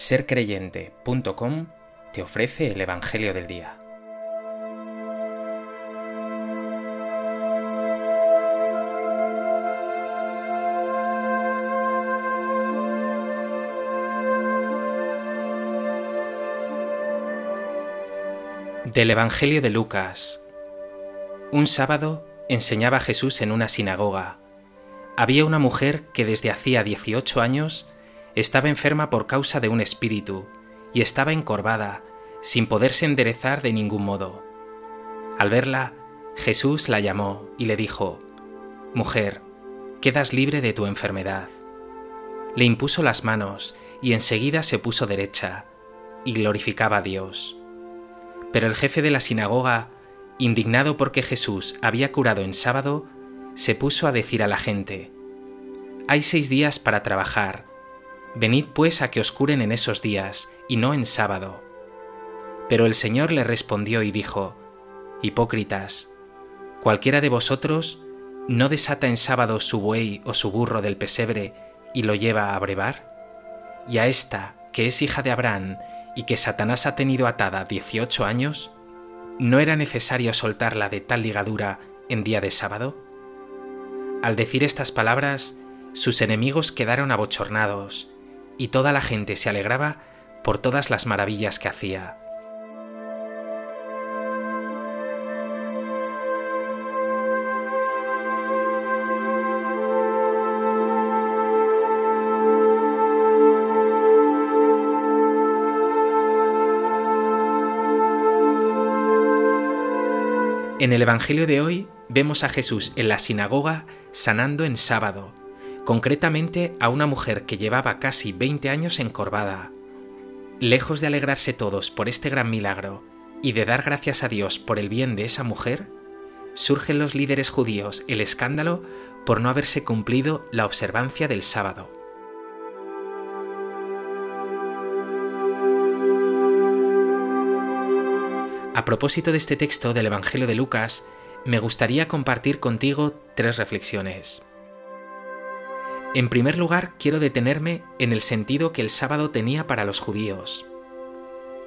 sercreyente.com te ofrece el Evangelio del Día. Del Evangelio de Lucas. Un sábado enseñaba Jesús en una sinagoga. Había una mujer que desde hacía 18 años estaba enferma por causa de un espíritu y estaba encorvada, sin poderse enderezar de ningún modo. Al verla, Jesús la llamó y le dijo, Mujer, quedas libre de tu enfermedad. Le impuso las manos y enseguida se puso derecha y glorificaba a Dios. Pero el jefe de la sinagoga, indignado porque Jesús había curado en sábado, se puso a decir a la gente, Hay seis días para trabajar, Venid pues a que os curen en esos días, y no en sábado. Pero el Señor le respondió y dijo, Hipócritas, cualquiera de vosotros no desata en sábado su buey o su burro del pesebre y lo lleva a brevar? Y a esta, que es hija de Abraham y que Satanás ha tenido atada dieciocho años, ¿no era necesario soltarla de tal ligadura en día de sábado? Al decir estas palabras, sus enemigos quedaron abochornados y toda la gente se alegraba por todas las maravillas que hacía. En el Evangelio de hoy vemos a Jesús en la sinagoga sanando en sábado, concretamente a una mujer que llevaba casi 20 años encorvada. Lejos de alegrarse todos por este gran milagro y de dar gracias a Dios por el bien de esa mujer, surgen los líderes judíos el escándalo por no haberse cumplido la observancia del sábado. A propósito de este texto del Evangelio de Lucas, me gustaría compartir contigo tres reflexiones. En primer lugar, quiero detenerme en el sentido que el sábado tenía para los judíos.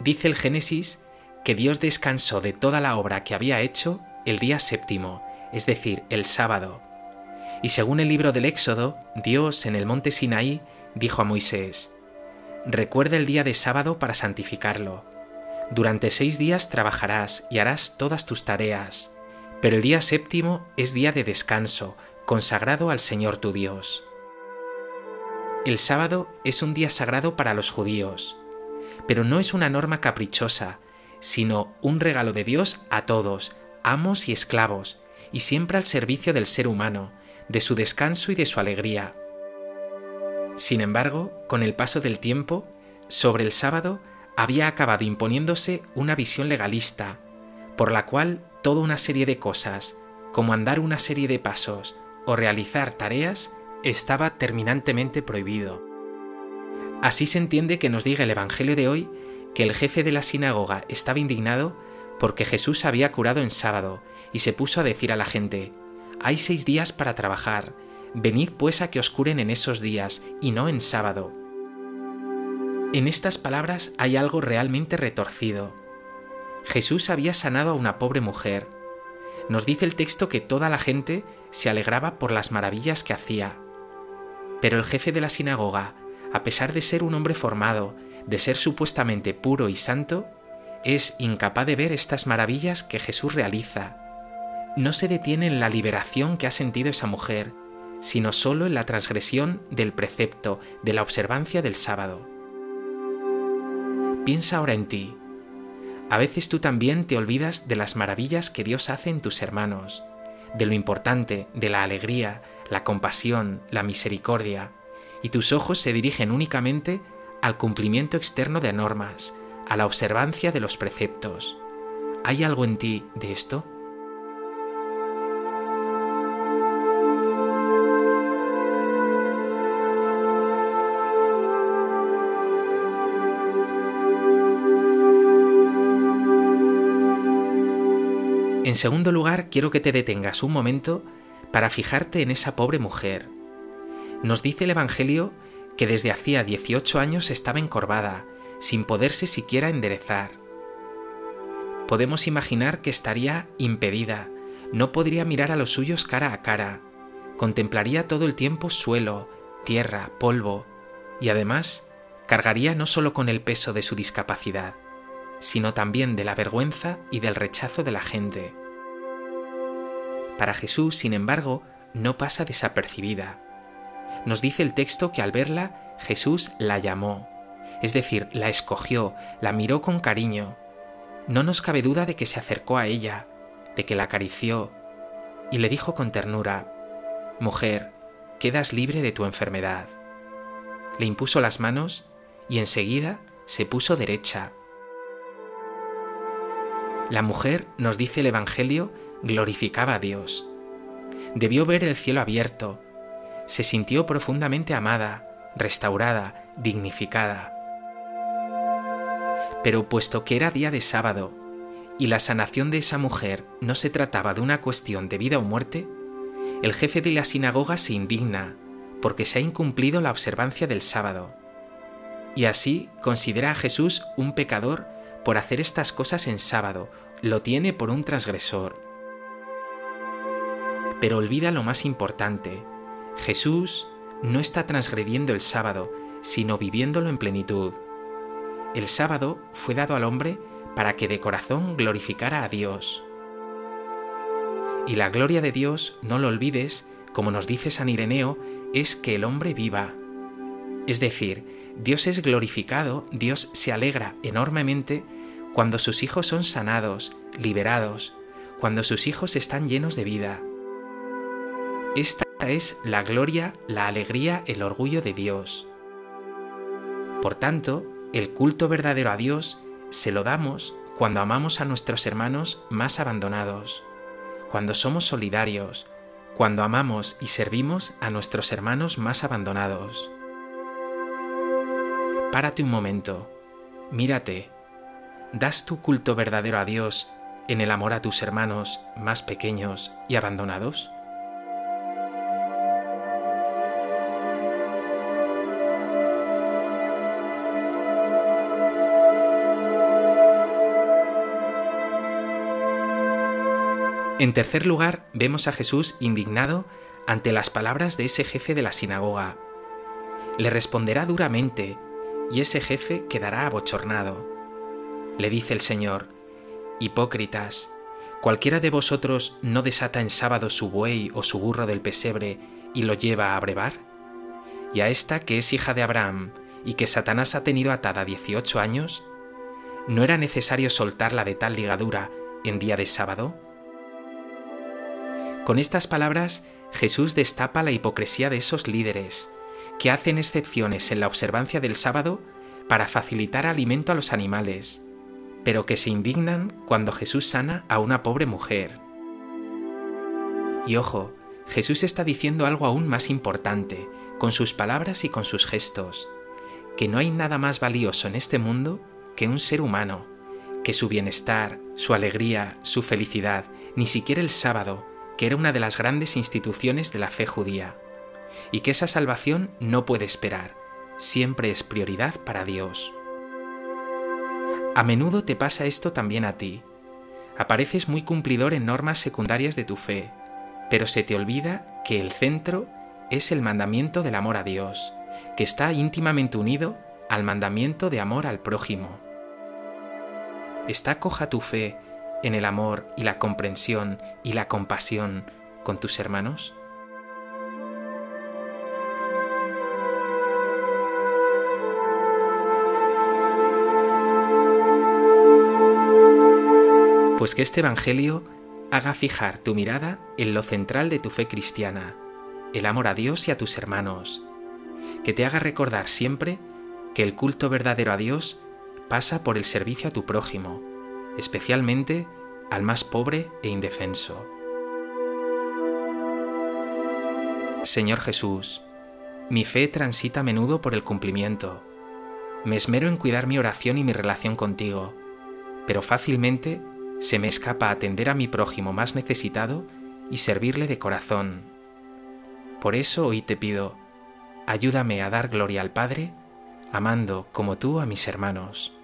Dice el Génesis que Dios descansó de toda la obra que había hecho el día séptimo, es decir, el sábado. Y según el libro del Éxodo, Dios en el monte Sinaí dijo a Moisés, Recuerda el día de sábado para santificarlo. Durante seis días trabajarás y harás todas tus tareas, pero el día séptimo es día de descanso, consagrado al Señor tu Dios. El sábado es un día sagrado para los judíos, pero no es una norma caprichosa, sino un regalo de Dios a todos, amos y esclavos, y siempre al servicio del ser humano, de su descanso y de su alegría. Sin embargo, con el paso del tiempo, sobre el sábado había acabado imponiéndose una visión legalista, por la cual toda una serie de cosas, como andar una serie de pasos o realizar tareas, estaba terminantemente prohibido. Así se entiende que nos diga el Evangelio de hoy que el jefe de la sinagoga estaba indignado porque Jesús había curado en sábado y se puso a decir a la gente, hay seis días para trabajar, venid pues a que os curen en esos días y no en sábado. En estas palabras hay algo realmente retorcido. Jesús había sanado a una pobre mujer. Nos dice el texto que toda la gente se alegraba por las maravillas que hacía. Pero el jefe de la sinagoga, a pesar de ser un hombre formado, de ser supuestamente puro y santo, es incapaz de ver estas maravillas que Jesús realiza. No se detiene en la liberación que ha sentido esa mujer, sino solo en la transgresión del precepto de la observancia del sábado. Piensa ahora en ti. A veces tú también te olvidas de las maravillas que Dios hace en tus hermanos, de lo importante, de la alegría, la compasión, la misericordia, y tus ojos se dirigen únicamente al cumplimiento externo de normas, a la observancia de los preceptos. ¿Hay algo en ti de esto? En segundo lugar, quiero que te detengas un momento para fijarte en esa pobre mujer. Nos dice el Evangelio que desde hacía 18 años estaba encorvada, sin poderse siquiera enderezar. Podemos imaginar que estaría impedida, no podría mirar a los suyos cara a cara, contemplaría todo el tiempo suelo, tierra, polvo, y además cargaría no solo con el peso de su discapacidad, sino también de la vergüenza y del rechazo de la gente. Para Jesús, sin embargo, no pasa desapercibida. Nos dice el texto que al verla, Jesús la llamó, es decir, la escogió, la miró con cariño. No nos cabe duda de que se acercó a ella, de que la acarició, y le dijo con ternura, Mujer, quedas libre de tu enfermedad. Le impuso las manos y enseguida se puso derecha. La mujer, nos dice el Evangelio, glorificaba a Dios. Debió ver el cielo abierto, se sintió profundamente amada, restaurada, dignificada. Pero puesto que era día de sábado y la sanación de esa mujer no se trataba de una cuestión de vida o muerte, el jefe de la sinagoga se indigna porque se ha incumplido la observancia del sábado. Y así considera a Jesús un pecador por hacer estas cosas en sábado, lo tiene por un transgresor. Pero olvida lo más importante, Jesús no está transgrediendo el sábado, sino viviéndolo en plenitud. El sábado fue dado al hombre para que de corazón glorificara a Dios. Y la gloria de Dios, no lo olvides, como nos dice San Ireneo, es que el hombre viva. Es decir, Dios es glorificado, Dios se alegra enormemente cuando sus hijos son sanados, liberados, cuando sus hijos están llenos de vida. Esta es la gloria, la alegría, el orgullo de Dios. Por tanto, el culto verdadero a Dios se lo damos cuando amamos a nuestros hermanos más abandonados, cuando somos solidarios, cuando amamos y servimos a nuestros hermanos más abandonados. Párate un momento, mírate, ¿das tu culto verdadero a Dios en el amor a tus hermanos más pequeños y abandonados? En tercer lugar, vemos a Jesús indignado ante las palabras de ese jefe de la sinagoga. Le responderá duramente y ese jefe quedará abochornado. Le dice el Señor, Hipócritas, ¿cualquiera de vosotros no desata en sábado su buey o su burro del pesebre y lo lleva a brevar? Y a esta que es hija de Abraham y que Satanás ha tenido atada 18 años, ¿no era necesario soltarla de tal ligadura en día de sábado? Con estas palabras, Jesús destapa la hipocresía de esos líderes, que hacen excepciones en la observancia del sábado para facilitar alimento a los animales, pero que se indignan cuando Jesús sana a una pobre mujer. Y ojo, Jesús está diciendo algo aún más importante, con sus palabras y con sus gestos, que no hay nada más valioso en este mundo que un ser humano, que su bienestar, su alegría, su felicidad, ni siquiera el sábado, que era una de las grandes instituciones de la fe judía, y que esa salvación no puede esperar, siempre es prioridad para Dios. A menudo te pasa esto también a ti. Apareces muy cumplidor en normas secundarias de tu fe, pero se te olvida que el centro es el mandamiento del amor a Dios, que está íntimamente unido al mandamiento de amor al prójimo. ¿Está coja tu fe en el amor y la comprensión y la compasión con tus hermanos? Pues que este Evangelio haga fijar tu mirada en lo central de tu fe cristiana, el amor a Dios y a tus hermanos, que te haga recordar siempre que el culto verdadero a Dios pasa por el servicio a tu prójimo, especialmente al más pobre e indefenso. Señor Jesús, mi fe transita a menudo por el cumplimiento. Me esmero en cuidar mi oración y mi relación contigo, pero fácilmente se me escapa atender a mi prójimo más necesitado y servirle de corazón. Por eso hoy te pido, ayúdame a dar gloria al Padre, amando como tú a mis hermanos.